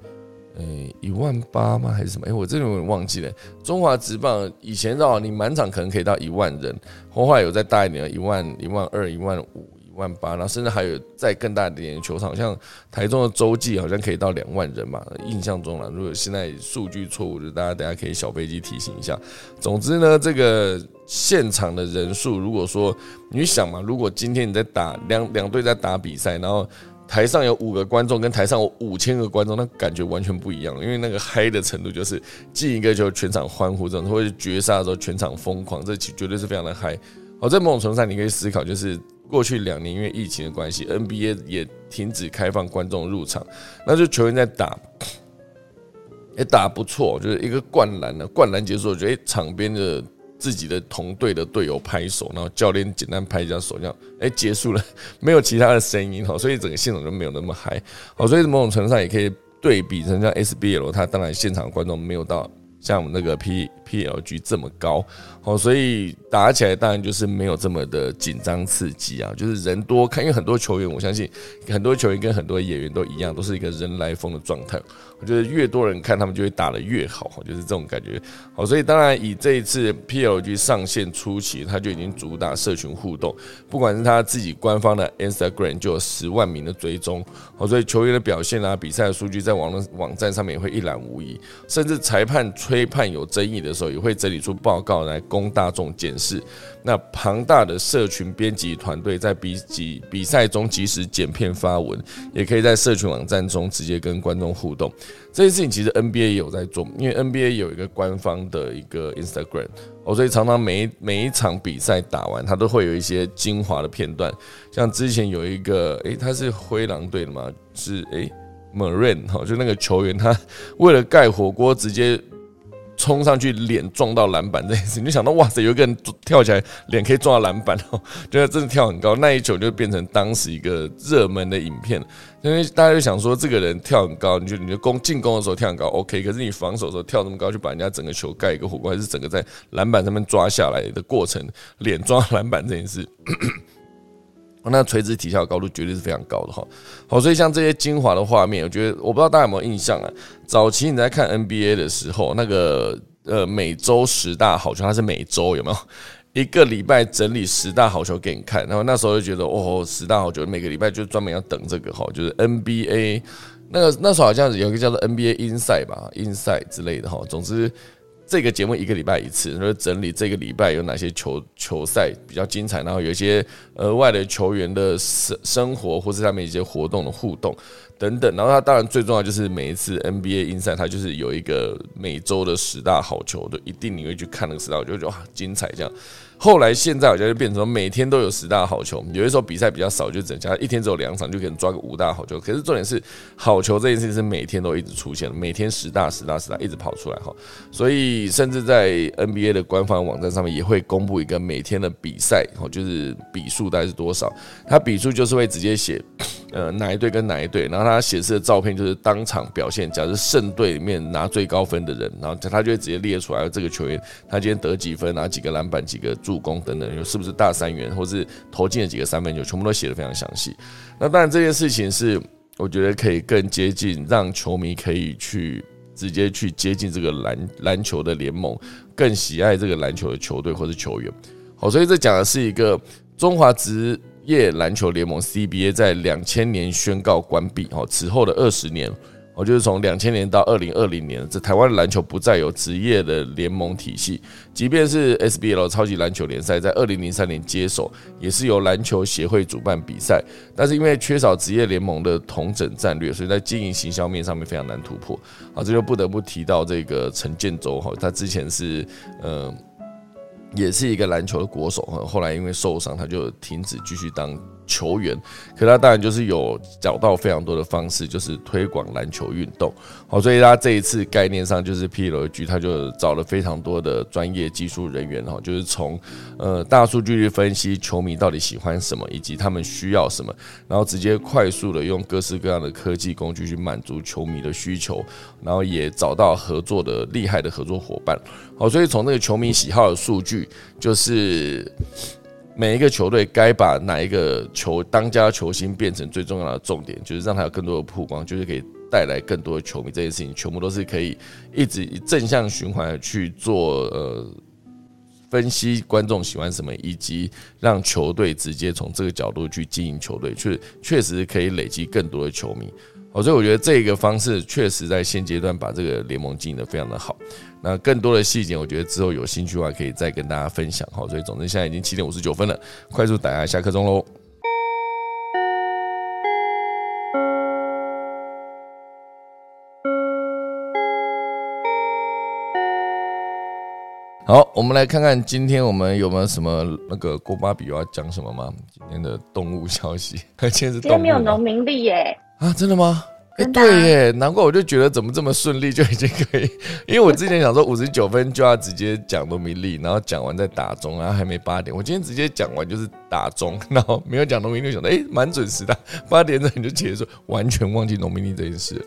诶，一万八吗？还是什么？诶，我这里有点忘记了。中华职棒以前绕你满场可能可以到一万人，后来有再大一点，一万、一万二、一万五、万八，然后甚至还有再更大一点的球场，像台中的洲际好像可以到两万人嘛。印象中了，如果现在数据错误，就大家等下可以小飞机提醒一下。总之呢，这个现场的人数，如果说你想嘛，如果今天你在打两两队在打比赛，然后。台上有五个观众，跟台上有五千个观众，那感觉完全不一样。因为那个嗨的程度，就是进一个球全场欢呼这种，或者绝杀的时候全场疯狂，这绝对是非常的嗨。好，在某种程度上，你可以思考，就是过去两年因为疫情的关系，NBA 也停止开放观众入场，那就球员在打，也打不错，就是一个灌篮呢，灌篮结束，我觉得场边的。自己的同队的队友拍手，然后教练简单拍一下手，这样哎结束了，(laughs) 没有其他的声音哈，所以整个现场就没有那么嗨。好，所以某种程度上也可以对比成像 SBL，它当然现场观众没有到像我们那个 P PLG 这么高。好，所以打起来当然就是没有这么的紧张刺激啊，就是人多看，因为很多球员，我相信很多球员跟很多演员都一样，都是一个人来疯的状态。我觉得越多人看，他们就会打得越好，就是这种感觉。好，所以当然以这一次 PLG 上线初期，他就已经主打社群互动，不管是他自己官方的 Instagram 就有十万名的追踪。好，所以球员的表现啊，比赛的数据在网络网站上面也会一览无遗，甚至裁判吹判有争议的时候，也会整理出报告来供大众检视。那庞大的社群编辑团队在比比比赛中及时剪片发文，也可以在社群网站中直接跟观众互动。这件事情其实 NBA 也有在做，因为 NBA 有一个官方的一个 Instagram，哦，所以常常每每一场比赛打完，它都会有一些精华的片段。像之前有一个，诶，他是灰狼队的嘛，是诶 m a r i n 哈，就那个球员，他为了盖火锅，直接。冲上去，脸撞到篮板这件事，你就想到哇塞，有一个人跳起来，脸可以撞到篮板哦，觉得真的跳很高。那一球就变成当时一个热门的影片，因为大家就想说，这个人跳很高，你就你就攻进攻的时候跳很高，OK，可是你防守的时候跳那么高，就把人家整个球盖一个火锅，还是整个在篮板上面抓下来的过程，脸撞篮板这件事。那垂直体效高度绝对是非常高的哈，好，所以像这些精华的画面，我觉得我不知道大家有没有印象啊？早期你在看 NBA 的时候，那个呃每周十大好球，它是每周有没有一个礼拜整理十大好球给你看？然后那时候就觉得哦，十大好球每个礼拜就专门要等这个哈，就是 NBA 那个那时候好像有一个叫做 NBA Inside 吧，Inside 之类的哈，总之。这个节目一个礼拜一次，就是整理这个礼拜有哪些球球赛比较精彩，然后有一些额外的球员的生生活或是他们一些活动的互动。等等。然后他当然最重要就是每一次 NBA 英赛，他就是有一个每周的十大好球，都一定你会去看那个十大，我就哇精彩这样。后来现在好像就变成每天都有十大好球，有的时候比赛比较少，就整加一天只有两场，就可能抓个五大好球。可是重点是好球这件事情是每天都一直出现，每天十大十大十大一直跑出来哈。所以甚至在 NBA 的官方网站上面也会公布一个每天的比赛，哦，就是比数大概是多少。它比数就是会直接写，呃，哪一队跟哪一队，然后它显示的照片就是当场表现。假如是胜队里面拿最高分的人，然后他就会直接列出来这个球员他今天得几分，拿几个篮板，几个助。攻等等，是不是大三元，或是投进了几个三分球，全部都写的非常详细。那当然，这件事情是我觉得可以更接近，让球迷可以去直接去接近这个篮篮球的联盟，更喜爱这个篮球的球队或是球员。好，所以这讲的是一个中华职业篮球联盟 CBA 在两千年宣告关闭，哦，此后的二十年。我就是从两千年到二零二零年，这台湾篮球不再有职业的联盟体系，即便是 SBL 超级篮球联赛在二零零三年接手，也是由篮球协会主办比赛，但是因为缺少职业联盟的统整战略，所以在经营行销面上面非常难突破。啊，这就不得不提到这个陈建州哈，他之前是呃，也是一个篮球的国手，后来因为受伤，他就停止继续当球员，可他当然就是有找到非常多的方式，就是推广篮球运动。好，所以他这一次概念上就是 P.L.G，他就找了非常多的专业技术人员哈，就是从呃大数据去分析球迷到底喜欢什么，以及他们需要什么，然后直接快速的用各式各样的科技工具去满足球迷的需求，然后也找到合作的厉害的合作伙伴。好，所以从那个球迷喜好的数据，就是每一个球队该把哪一个球当家球星变成最重要的重点，就是让他有更多的曝光，就是可以带来更多的球迷。这件事情全部都是可以一直正向循环去做，呃，分析观众喜欢什么，以及让球队直接从这个角度去经营球队，确确实可以累积更多的球迷。哦，所以我觉得这个方式确实在现阶段把这个联盟经营的非常的好。那更多的细节，我觉得之后有兴趣的话，可以再跟大家分享。好，所以总之现在已经七点五十九分了，快速打下下课钟喽。好，我们来看看今天我们有没有什么那个郭巴比要讲什么吗？今天的动物消息，(laughs) 今天是今天没有农民历耶。啊，真的吗？哎，对耶，难怪我就觉得怎么这么顺利就已经可以，(laughs) 因为我之前想说五十九分就要直接讲农民历，然后讲完再打钟，然后还没八点，我今天直接讲完就是打钟，(laughs) 然后没有讲农民历，想到哎，蛮准时的，八点整你就结束，完全忘记农民历这件事。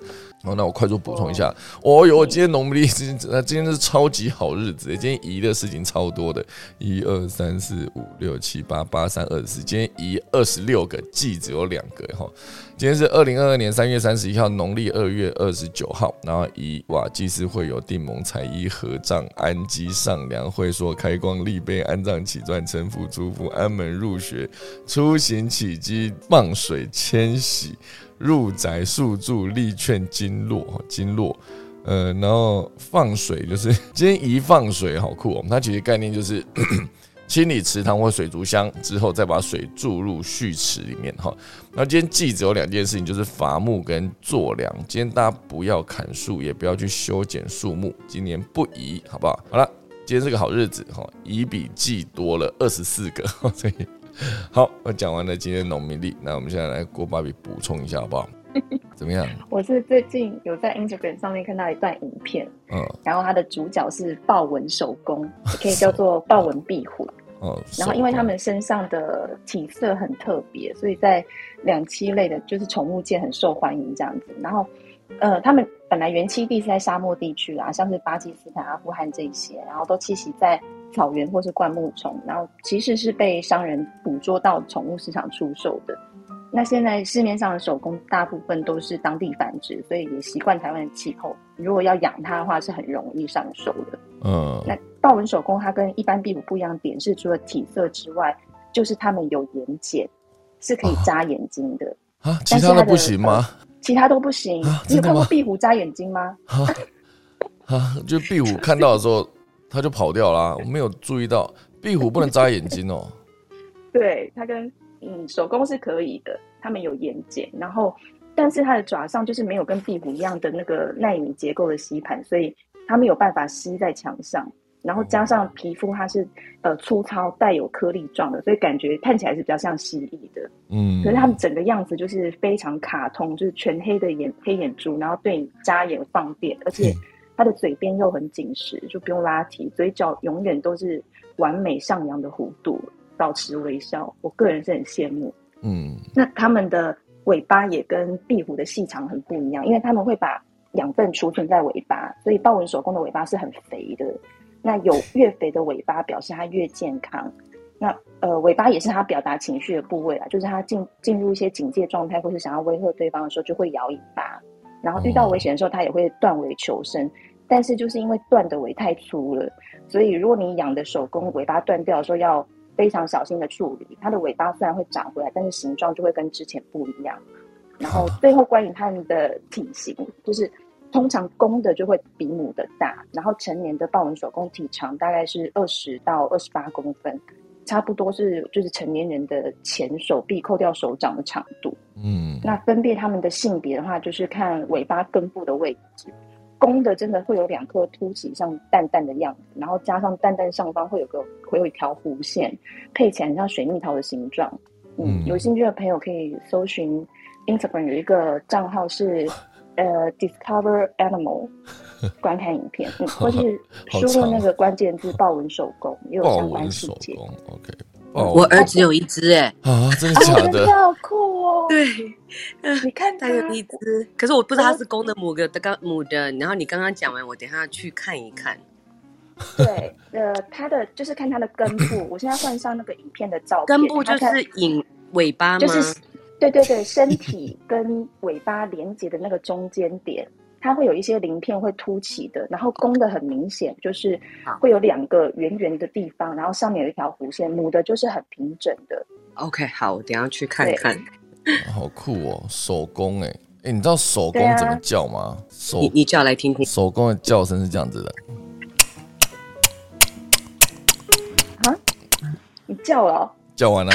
好，那我快速补充一下。哦哟，今天农历是那今天是超级好日子，今天移的事情超多的，一二三四五六七八八三二十四，今天移二十六个，忌只有两个哈。今天是二零二二年三月三十一号，农历二月二十九号，然后以哇祭祀会有定盟彩衣合葬安基上梁会说开光立碑安葬起传臣服祝福安门入学出行起居放水迁徙。入宅宿住力劝经络 (laughs) 经络，呃，然后放水就是 (laughs) 今天一放水好酷哦。它其实概念就是 (coughs) 清理池塘或水族箱之后，再把水注入蓄池里面哈。那今天记只有两件事情，就是伐木跟做粮。今天大家不要砍树，也不要去修剪树木，今年不宜，好不好？好了，今天是个好日子哈，宜比记多了二十四个，(laughs) 所以。(laughs) 好，我讲完了今天农民历，那我们现在来郭芭比补充一下好不好？(laughs) 怎么样？我是最近有在 Instagram 上面看到一段影片，嗯，然后它的主角是豹纹手工，可以叫做 (laughs) 豹纹壁虎，哦，然后因为他们身上的体色很特别，所以在两栖类的，就是宠物界很受欢迎这样子。然后，呃，他们本来原栖地是在沙漠地区啦，像是巴基斯坦、阿富汗这些，然后都栖息在。草原或是灌木丛，然后其实是被商人捕捉到宠物市场出售的。那现在市面上的手工大部分都是当地繁殖，所以也习惯台湾的气候。如果要养它的话，是很容易上手的。嗯，那豹纹手工它跟一般壁虎不一样点是，除了体色之外，就是它们有眼睑，是可以扎眼睛的啊。其他的不行吗？其他都不行。你有看过壁虎扎眼睛吗？啊，就壁虎看到的时候。它就跑掉啦，我没有注意到壁虎不能眨眼睛哦。(laughs) 对，它跟嗯手工是可以的，它们有眼睑，然后但是它的爪上就是没有跟壁虎一样的那个纳米结构的吸盘，所以它没有办法吸在墙上。然后加上皮肤它是呃粗糙带有颗粒状的，所以感觉看起来是比较像蜥蜴的。嗯，可是它们整个样子就是非常卡通，就是全黑的眼黑眼珠，然后对你眨眼放电，而且。它的嘴边又很紧实，就不用拉提，嘴角永远都是完美上扬的弧度，保持微笑。我个人是很羡慕。嗯，那它们的尾巴也跟壁虎的细长很不一样，因为他们会把养分储存在尾巴，所以豹纹手工的尾巴是很肥的。那有越肥的尾巴，表示它越健康。那呃，尾巴也是它表达情绪的部位啊，就是它进进入一些警戒状态，或是想要威吓对方的时候，就会摇尾巴。然后遇到危险的时候，它也会断尾求生。但是就是因为断的尾太粗了，所以如果你养的手工尾巴断掉的时候，要非常小心的处理。它的尾巴虽然会长回来，但是形状就会跟之前不一样。然后最后关于它们的体型，就是通常公的就会比母的大，然后成年的豹纹手工体长大概是二十到二十八公分，差不多是就是成年人的前手臂扣掉手掌的长度。嗯，那分辨他们的性别的话，就是看尾巴根部的位置。公的真的会有两颗凸起像蛋蛋的样子，然后加上蛋蛋上方会有个会有一条弧线，配起来像水蜜桃的形状。嗯，有兴趣的朋友可以搜寻 Instagram 有一个账号是呃 Discover Animal (laughs) 观看影片，嗯，或是输入那个关键字豹纹手工，也有相关细节。OK，我儿子有一只哎、啊，真的假的？好酷哦！对，(laughs) 你看他有一只，可是我不知道它是公的母的，刚母的。然后你刚刚讲完，我等一下去看一看。对，呃，它的就是看它的根部，我现在换上那个影片的照片，根部就是引尾巴吗？就是对对对，身体跟尾巴连接的那个中间点，(laughs) 它会有一些鳞片会凸起的，然后公的很明显，就是会有两个圆圆的地方，然后上面有一条弧线，母的就是很平整的。OK，好，我等下去看看。(laughs) 好酷哦，手工哎哎，你知道手工怎么叫吗？手你你叫来听听。手工的叫声是这样子的。啊？你叫了、哦？叫完了，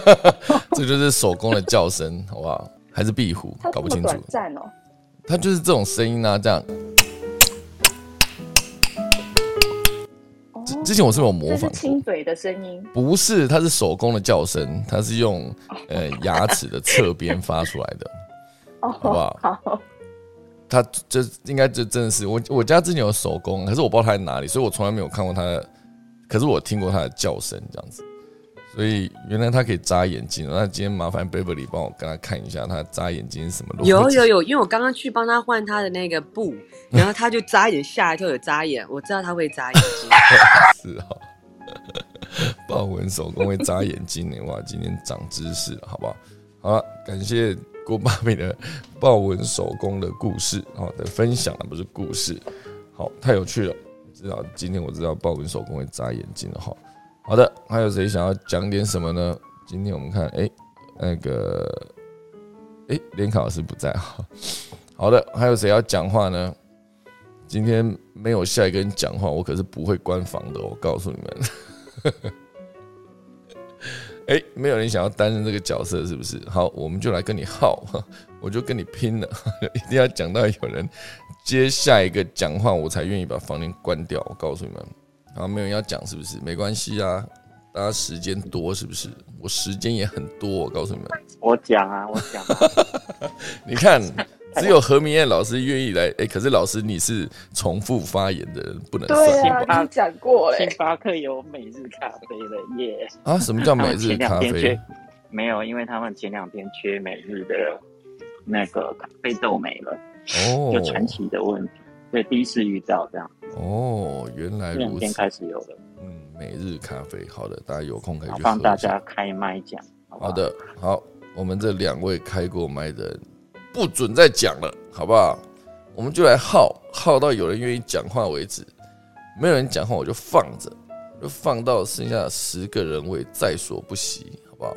(laughs) 这就是手工的叫声，好不好？还是壁虎？搞不清楚。短暂哦。它就是这种声音啊，这样。之之前我是有模仿，亲嘴的声音，不是，它是手工的叫声，它是用呃牙齿的侧边发出来的，(laughs) 哦，好不好？好。它这应该这真的是我我家之前有手工，可是我不知道它在哪里，所以我从来没有看过它的，可是我听过它的叫声这样子。所以原来他可以眨眼睛，那今天麻烦 Beverly 帮我跟他看一下，他眨眼睛是什么逻辑？有有有，因为我刚刚去帮他换他的那个布，然后他就眨眼，吓一跳，有眨眼，我知道他会眨眼睛。(laughs) 是哦，豹纹手工会眨眼睛呢，哇，今天长知识了，好不好？好了，感谢郭爸比的豹纹手工的故事，好的分享啊，不是故事，好，太有趣了，知道今天我知道豹纹手工会眨眼睛了哈。好的，还有谁想要讲点什么呢？今天我们看，哎、那个，哎、欸，联考老师不在哈。(laughs) 好的，还有谁要讲话呢？今天没有下一个人讲话，我可是不会关房的，我告诉你们。哎、欸，没有人想要担任这个角色，是不是？好，我们就来跟你耗，(laughs) 我就跟你拼了，(laughs) 一定要讲到有人接下一个讲话，我才愿意把房间关掉。我告诉你们。啊，没有人要讲是不是？没关系啊，大家时间多是不是？我时间也很多，我告诉你们。(laughs) 我讲啊，我讲啊。(laughs) 你看，只有何明艳老师愿意来，哎、欸，可是老师你是重复发言的人，不能算。对啊，你讲过嘞。星巴克有每日咖啡的耶！啊，什么叫每日咖啡？没有，因为他们前两天缺每日的那个咖啡豆没了，哦，就传奇的問題。對，第一次遇到这样。哦，原来如此。兩天開始有了。嗯，每日咖啡，好的，大家有空可以去帮大家开麦讲。好，好的，好，我们这两位开过麦的人不准再讲了，好不好？我们就来耗耗到有人愿意讲话为止，没有人讲话我就放着，就放到剩下十个人位在所不惜，好不好？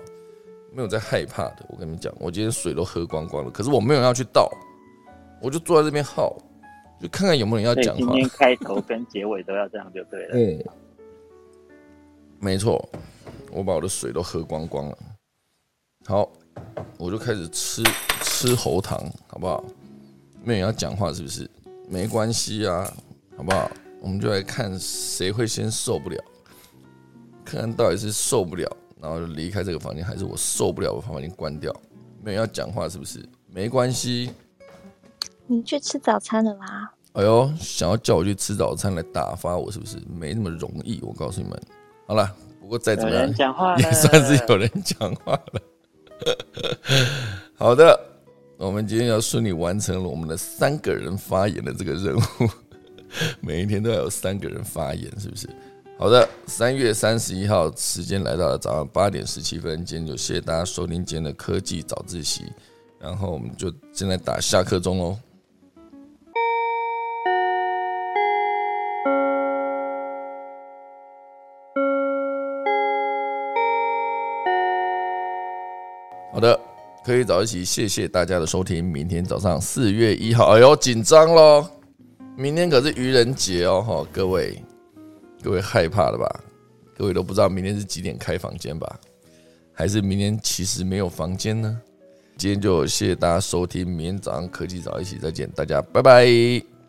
没有在害怕的，我跟你們講，我今天水都喝光光了，可是我没有要去倒，我就坐在这边耗。就看看有没有人要讲话。今天开头跟结尾都要这样就对了。嗯，没错，我把我的水都喝光光了。好，我就开始吃吃喉糖，好不好？没有人要讲话是不是？没关系啊，好不好？我们就来看谁会先受不了，看看到底是受不了，然后就离开这个房间，还是我受不了，我把房间关掉。没有人要讲话是不是？沒關係。你去吃早餐了啦？哎呦，想要叫我去吃早餐来打发我，是不是没那么容易？我告诉你们，好了，不过再怎麼樣，講話 (laughs) 也算是有人讲话了。(laughs) 好的，我们今天要顺利完成了我们的三个人发言的这个任务，(laughs) 每一天都要有三个人发言，是不是？好的，三月三十一号时间来到了早上八点十七分，今天就谢谢大家收听今天的科技早自习，然后我们就现在打下課鐘嘍。好的，可以早一起，谢谢大家的收听。明天早上四月一号，哎呦，紧张咯！明天可是愚人节哦，哈，各位，各位害怕了吧？各位都不知道明天是几点开房间吧？还是明天其实没有房间呢？今天就谢谢大家收听，明天早上科技早一起再见，大家拜拜。